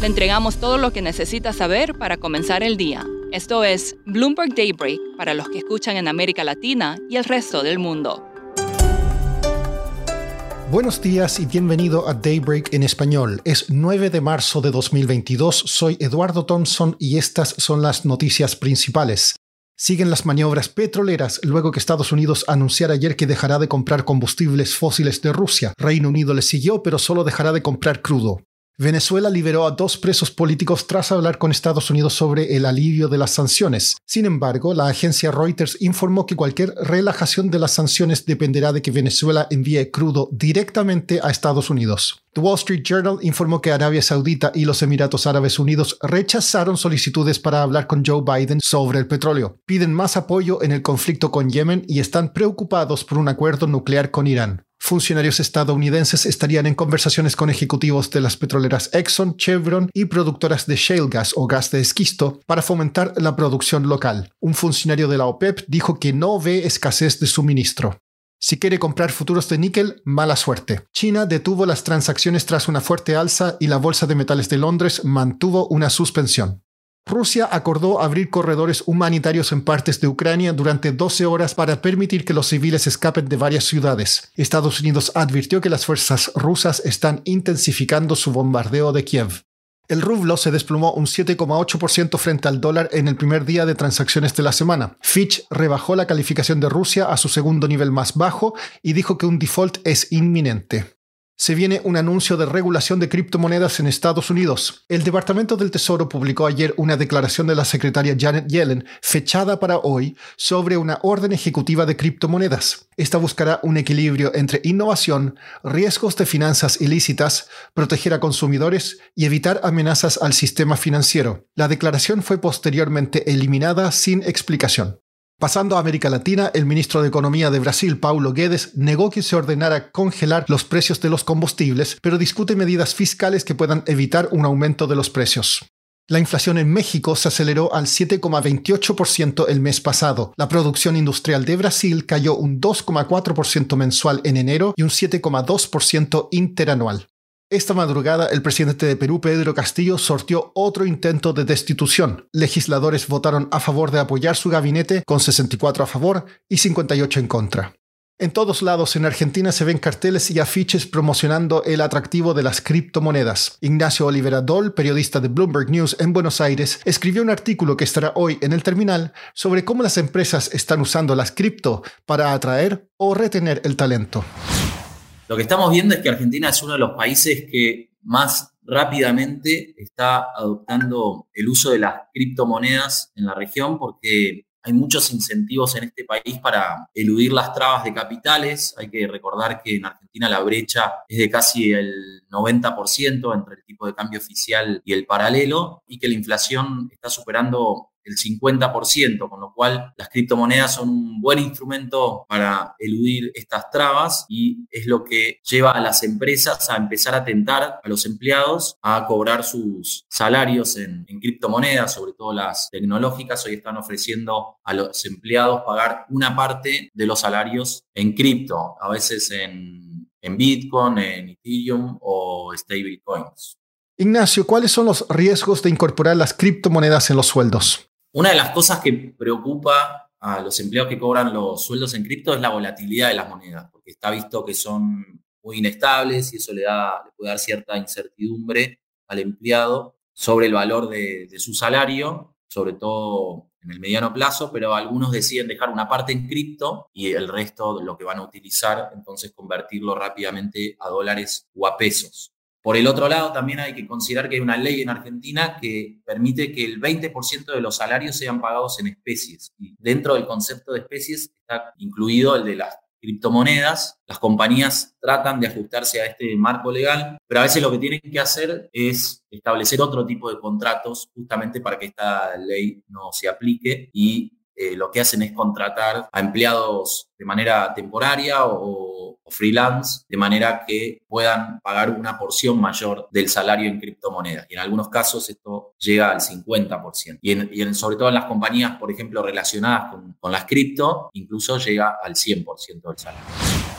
Le entregamos todo lo que necesita saber para comenzar el día. Esto es Bloomberg Daybreak para los que escuchan en América Latina y el resto del mundo. Buenos días y bienvenido a Daybreak en español. Es 9 de marzo de 2022, soy Eduardo Thompson y estas son las noticias principales. Siguen las maniobras petroleras luego que Estados Unidos anunciara ayer que dejará de comprar combustibles fósiles de Rusia. Reino Unido le siguió, pero solo dejará de comprar crudo. Venezuela liberó a dos presos políticos tras hablar con Estados Unidos sobre el alivio de las sanciones. Sin embargo, la agencia Reuters informó que cualquier relajación de las sanciones dependerá de que Venezuela envíe crudo directamente a Estados Unidos. The Wall Street Journal informó que Arabia Saudita y los Emiratos Árabes Unidos rechazaron solicitudes para hablar con Joe Biden sobre el petróleo. Piden más apoyo en el conflicto con Yemen y están preocupados por un acuerdo nuclear con Irán funcionarios estadounidenses estarían en conversaciones con ejecutivos de las petroleras Exxon, Chevron y productoras de shale gas o gas de esquisto para fomentar la producción local. Un funcionario de la OPEP dijo que no ve escasez de suministro. Si quiere comprar futuros de níquel, mala suerte. China detuvo las transacciones tras una fuerte alza y la Bolsa de Metales de Londres mantuvo una suspensión. Rusia acordó abrir corredores humanitarios en partes de Ucrania durante 12 horas para permitir que los civiles escapen de varias ciudades. Estados Unidos advirtió que las fuerzas rusas están intensificando su bombardeo de Kiev. El rublo se desplomó un 7,8% frente al dólar en el primer día de transacciones de la semana. Fitch rebajó la calificación de Rusia a su segundo nivel más bajo y dijo que un default es inminente se viene un anuncio de regulación de criptomonedas en Estados Unidos. El Departamento del Tesoro publicó ayer una declaración de la secretaria Janet Yellen, fechada para hoy, sobre una orden ejecutiva de criptomonedas. Esta buscará un equilibrio entre innovación, riesgos de finanzas ilícitas, proteger a consumidores y evitar amenazas al sistema financiero. La declaración fue posteriormente eliminada sin explicación. Pasando a América Latina, el ministro de Economía de Brasil, Paulo Guedes, negó que se ordenara congelar los precios de los combustibles, pero discute medidas fiscales que puedan evitar un aumento de los precios. La inflación en México se aceleró al 7,28% el mes pasado. La producción industrial de Brasil cayó un 2,4% mensual en enero y un 7,2% interanual. Esta madrugada, el presidente de Perú, Pedro Castillo, sortió otro intento de destitución. Legisladores votaron a favor de apoyar su gabinete, con 64 a favor y 58 en contra. En todos lados en Argentina se ven carteles y afiches promocionando el atractivo de las criptomonedas. Ignacio Olivera Dol, periodista de Bloomberg News en Buenos Aires, escribió un artículo que estará hoy en el terminal sobre cómo las empresas están usando las cripto para atraer o retener el talento. Lo que estamos viendo es que Argentina es uno de los países que más rápidamente está adoptando el uso de las criptomonedas en la región porque hay muchos incentivos en este país para eludir las trabas de capitales. Hay que recordar que en Argentina la brecha es de casi el 90% entre el tipo de cambio oficial y el paralelo y que la inflación está superando el 50%, con lo cual las criptomonedas son un buen instrumento para eludir estas trabas y es lo que lleva a las empresas a empezar a tentar a los empleados a cobrar sus salarios en, criptomonedas, sobre todo las tecnológicas. Hoy están ofreciendo a los empleados pagar una parte de los salarios en cripto, a veces en, en Bitcoin, en Ethereum o stablecoins. Ignacio, ¿cuáles son los riesgos de incorporar las criptomonedas en los sueldos? Una de las cosas que preocupa a los empleados que cobran los sueldos en cripto es la volatilidad de las monedas, porque está visto que son muy inestables y eso le, da, puede dar cierta incertidumbre al empleado sobre el valor de, de su salario, sobre todo en el mediano plazo, pero algunos deciden dejar una parte en cripto y el resto lo que van a utilizar, entonces convertirlo rápidamente a dólares o a pesos. Por el otro lado, también hay que considerar que hay una ley en Argentina que permite que el 20% de los salarios sean pagados en especies. Y dentro del concepto de especies está incluido el de las criptomonedas, las compañías tratan de ajustarse a este marco legal, pero a veces lo que tienen que hacer es establecer otro tipo de contratos justamente para que esta ley no se aplique y eh, lo que hacen es contratar a empleados de manera temporaria o, freelance, de manera que puedan pagar una porción mayor del salario en criptomonedas. Y en algunos casos esto llega al 50%. Y, en, sobre todo en las compañías, por ejemplo, relacionadas con, con las cripto, incluso llega al 100% del salario.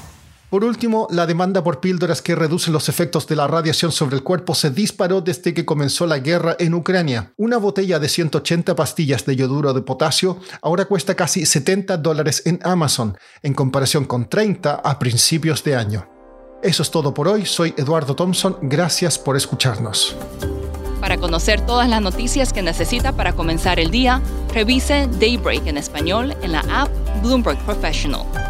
Por último, la demanda por píldoras que reducen los efectos de la radiación sobre el cuerpo se disparó desde que comenzó la guerra en Ucrania. Una botella de 180 pastillas de yoduro de potasio ahora cuesta casi 70 dólares en Amazon, en comparación con 30 a principios de año. Eso es todo por hoy, soy Eduardo Thompson, gracias por escucharnos. Para conocer todas las noticias que necesita para comenzar el día, revise Daybreak en español en la app Bloomberg Professional.